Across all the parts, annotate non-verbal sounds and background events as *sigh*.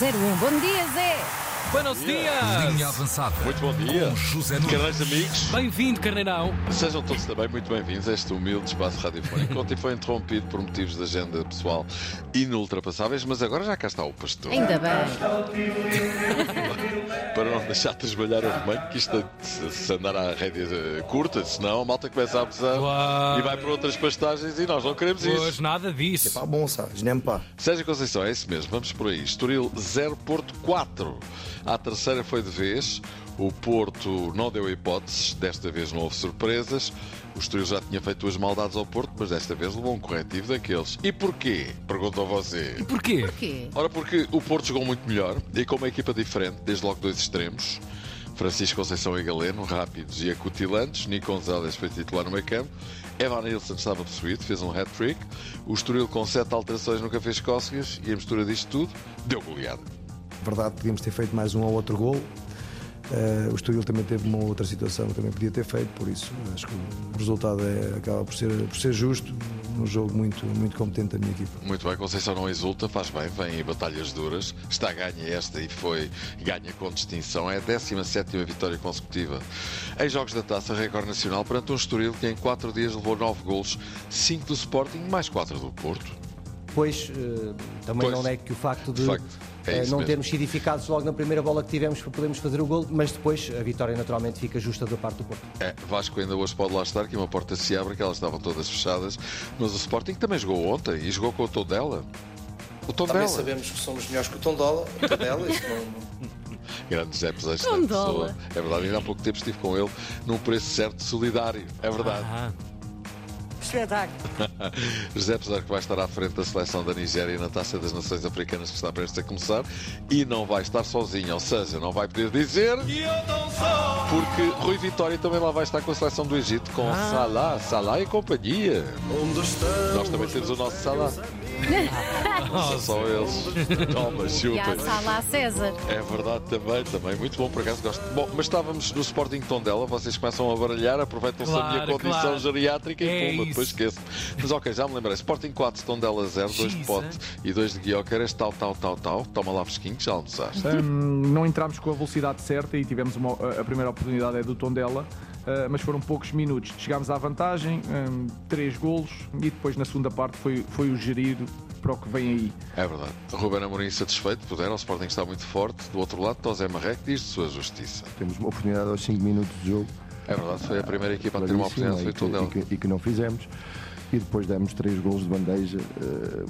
01. Bom dia, Zé! Buenos dias! Linha avançada. Muito bom dia. Com José Nunes. Amigos, Bem-vindo, Carneirão! sejam todos também muito bem-vindos a este humilde espaço radiofónico. *laughs* Ontem foi interrompido por motivos de agenda pessoal inultrapassáveis, mas agora já cá está o pastor. Ainda bem. *laughs* Para não deixar de trabalhar o rebanho, que isto se, se andar à rédea eh, curta, senão a malta começa a abusar Uau. e vai para outras pastagens e nós não queremos isso. Hoje nada disso. Pas bon ça, je n'aime pas. Sérgio Conceição, é isso mesmo, vamos por aí. Estoril 0, Porto 4. A terceira foi de vez. O Porto não deu hipóteses, desta vez não houve surpresas. O Estoril já tinha feito duas maldades ao Porto, mas desta vez levou um corretivo daqueles. E porquê? Perguntou você. Porquê? Porquê? Ora, porque o Porto jogou muito melhor e com uma equipa diferente, desde logo dois extremos. Francisco Conceição e Galeno, rápidos e acutilantes. Nico Gonzalez foi titular no meio campo. Evan Nilsson estava possuído, fez um hat-trick. O Estoril, com sete alterações, nunca fez cócegas. E a mistura disto tudo, deu goleada. Verdade, podíamos ter feito mais um ou outro gol. Eh, o Estoril também teve uma outra situação que também podia ter feito, por isso acho que o resultado é, acaba por ser, por ser justo. Um jogo muito, muito competente da minha equipa. Muito bem, Conceição não exulta, faz bem, vem em batalhas duras. Está ganha esta e foi ganha com distinção. É a 17 vitória consecutiva em jogos da taça recorde nacional perante um Estoril que em 4 dias levou 9 golos, 5 do Sporting, mais 4 do Porto. Pois, eh, também Pois. não é que o facto de De facto, é eh, não mesmo. termos sido eficazes logo na primeira bola que tivemos para podermos fazer o gol, mas depois a vitória naturalmente fica justa da parte do Porto. É, Vasco ainda hoje pode lá estar, que uma porta se abre, que elas estavam todas fechadas. Mas o Sporting também jogou ontem e jogou com o Tondela. O Também Tondela. sabemos que somos melhores que o Tondola, o Tondela, isso não, *laughs* Grande José Peseiro, excelente Tondola. pessoa. É verdade, ainda há pouco tempo estive com ele num preço certo solidário. É verdade. Ah, Espetáculo! *laughs* José Pesar que vai estar à frente da seleção da Nigéria na Taça das Nações Africanas que está prestes a começar e não vai estar sozinho, ou seja, não vai poder dizer porque Rui Vitória também lá vai estar com a seleção do Egito com Salah, Salah e companhia. Nós também temos o nosso Salah. Não são só eles. Toma, *laughs* E chupa. há Sala a César. É verdade também, também. Muito bom, por acaso gosto. Bom, mas estávamos no Sporting Tondela, vocês começam a baralhar, aproveitam-se da minha condição claro. geriátrica e É pumba, isso. depois esqueço. Mas ok, já me lembrei. Sporting 4, Tondela 0, 2 de pote e 2 de guioca. Eras tal, tal, tal, tal. Toma lá fresquinho, já almoçaste. Hum, não entramos com a velocidade certa e tivemos uma, a primeira oportunidade é do Tondela, uh, mas foram poucos minutos. Chegámos à vantagem, hum, três golos e depois na segunda parte foi, foi o gerir para o que vem aí. É verdade. Ruben Amorim satisfeito, puderam. O Sporting está muito forte. Do outro lado, Tosé Marreco diz de sua justiça. Temos uma oportunidade aos 5 minutos de jogo. É verdade, foi a primeira equipa a ter uma oportunidade, foi e, que, e, e que não fizemos. E depois demos três gols de bandeja, eh,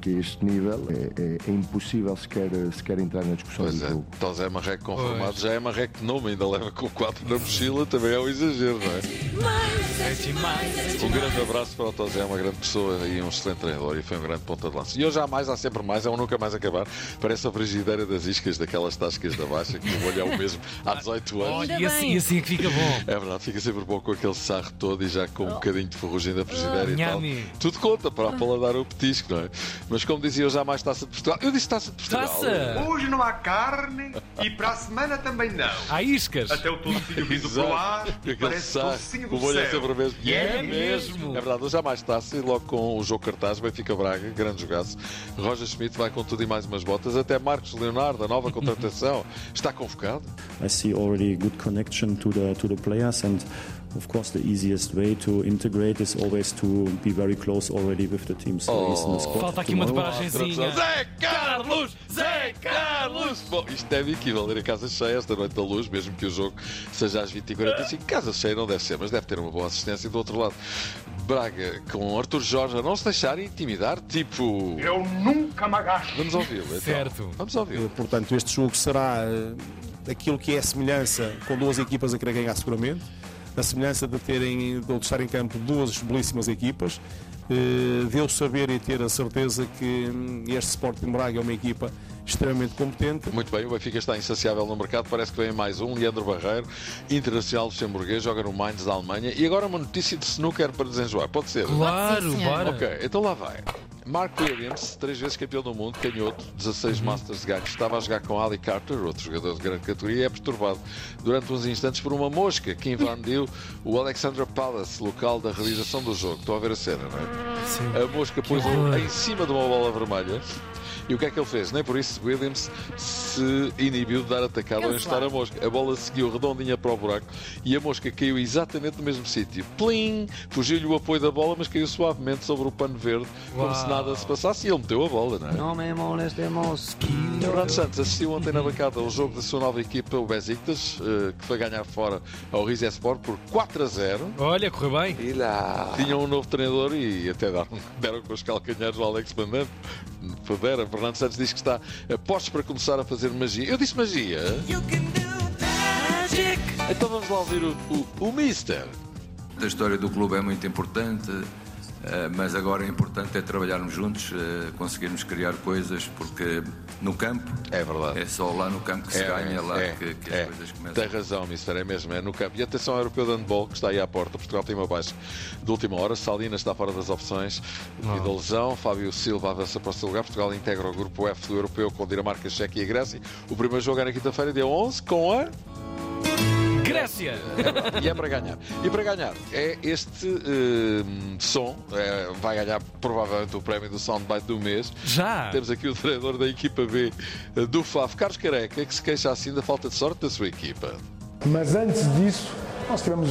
que a este nível é, é- é impossível sequer, sequer entrar na discussão Pois do é, jogo. Tosé Marreco confirmado. Já é Marreco de nome, ainda leva com 4 na mochila, também é um exagero, não é? é demais. Um grande abraço para o Tosé, é uma grande pessoa e um excelente treinador e foi um grande ponta de lança. E hoje há mais, há sempre mais, é um nunca mais acabar. Parece a frigideira das iscas daquelas tascas da baixa, que o olho é o mesmo há 18 anos. Olha, Ainda e assim, e assim é que fica bom. É verdade, fica sempre bom com aquele sarro todo e já com um bocadinho de ferrugem da frigideira e tal. Tudo conta para paladar o petisco, não é? Mas como dizia eu, já mais taça de Portugal. Eu disse taça de Portugal. Taça! Hoje não há carne e para a semana também não. Há iscas. Até o tocinho vindo para o ar, Com aquele parece sarro, tocinho o do molho é céu. sempre o mesmo. E é mesmo. É verdade, hoje há mais taça e logo com o jogo cartaz, Benfica Braga, grande jogaço. Roger Schmidt vai com tudo e mais umas botas. Até Marcos Leonardo, a nova contratação, está convocado. I see already good connection to the to the players and of course the easiest way to integrate is always to be very close already with the team. So in the squad Falta aqui uma tomorrow. deparagenzinha. Zé Carlos! Zé Carlos! Bom, isto é equivalente ir a casa cheia esta noite da luz, mesmo que o jogo seja às 20h45. Casa cheia não deve ser, mas deve ter uma boa assistência do outro lado. Braga com Arthur Jorge a não se deixar intimidar, tipo. Eu nunca me agacho. Vamos ouvi-lo. Então. Certo. Vamos ouvi-lo. Portanto, este jogo será eh, aquilo que é a semelhança com duas equipas a querer ganhar seguramente, a semelhança de terem de estar em campo duas belíssimas equipas, eh, de eu saber e ter a certeza que hum, este Sporting Braga é uma equipa extremamente competente. Muito bem, o Benfica está insaciável no mercado. Parece que vem mais um. Leandro Barreiro, internacional luxemburguês, joga no Mainz da Alemanha. E agora uma notícia de snooker para desenjoar. Pode ser? Claro, bora. Ok, então lá vai. Mark Williams, três vezes campeão do mundo, canhoto, 16 Masters de ganho, estava a jogar com Ali Carter, outro jogador de grande categoria, e é perturbado durante uns instantes por uma mosca que invadiu o Alexandra Palace, local da realização do jogo. Estão a ver a cena, não é? A mosca pôs-o em cima de uma bola vermelha E o que é que ele fez? Nem por isso Williams se inibiu de dar atacado ou encostar a mosca. A bola seguiu redondinha para o buraco e a mosca caiu exatamente no mesmo sítio. Plim! Fugiu-lhe o apoio da bola, mas caiu suavemente sobre o pano verde, como Uau. se nada se passasse, e ele meteu a bola, não é? No me moleste mosquito. Fernando Santos assistiu ontem na bancada ao jogo da sua nova equipa, o Besiktas, eh, que foi ganhar fora ao Rizespor por 4 a 0. Olha, correu bem. E lá. Tinham um novo treinador e até deram, deram com os calcanhares ao Alex Mandante. Deram. Fernando Santos diz que está a postos para começar a fazer magia. Eu disse magia? Então vamos lá ouvir o, o, o Mister. A história do clube é muito importante, eh, mas agora é importante é trabalharmos juntos, eh, conseguirmos criar coisas, porque no campo É verdade. é só lá no campo que se ganha, é lá é, que, que é. as coisas começam. Tem razão, Mister, é mesmo, é no campo. E atenção ao europeu de handball que está aí à porta. Portugal tem uma baixa de última hora. Salina está fora das opções devido à lesão. Fábio Silva avança para o seu lugar. Portugal integra o grupo F do europeu com Dinamarca, Chequia e Grécia. O primeiro jogo é na quinta-feira, dia 11, com a. Grécia. E é para ganhar. E para ganhar é este eh, som. eh, vai ganhar provavelmente o prémio do Soundbite do mês. Já. Temos aqui o treinador da equipa B eh, do FAF, Carlos Careca, que se queixa assim da falta de sorte da sua equipa. Mas antes disso, nós tivemos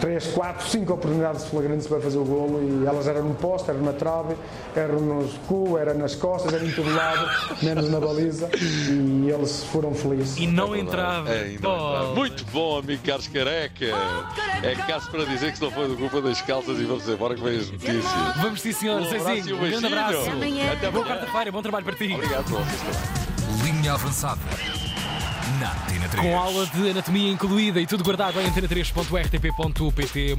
3, 4, 5 oportunidades flagrantes para fazer o golo e elas eram no poste, eram na trave, eram no cu, era nas costas, eram em todo lado, menos na baliza e eles foram felizes. E não entrava. É, não entrava. Muito bom, amigo Carlos Careca. É caso para dizer que se não foi do culpa das calças e vamos embora que vem as notícias. Vamos sim, senhor. Um abraço e um grande abraço. Amanhã. Até Boa amanhã. quarta-feira, bom trabalho para ti. Obrigado. Linha avançada. Na Antena 3. Com aula de anatomia incluída e tudo guardado em antena3.rtp.pt.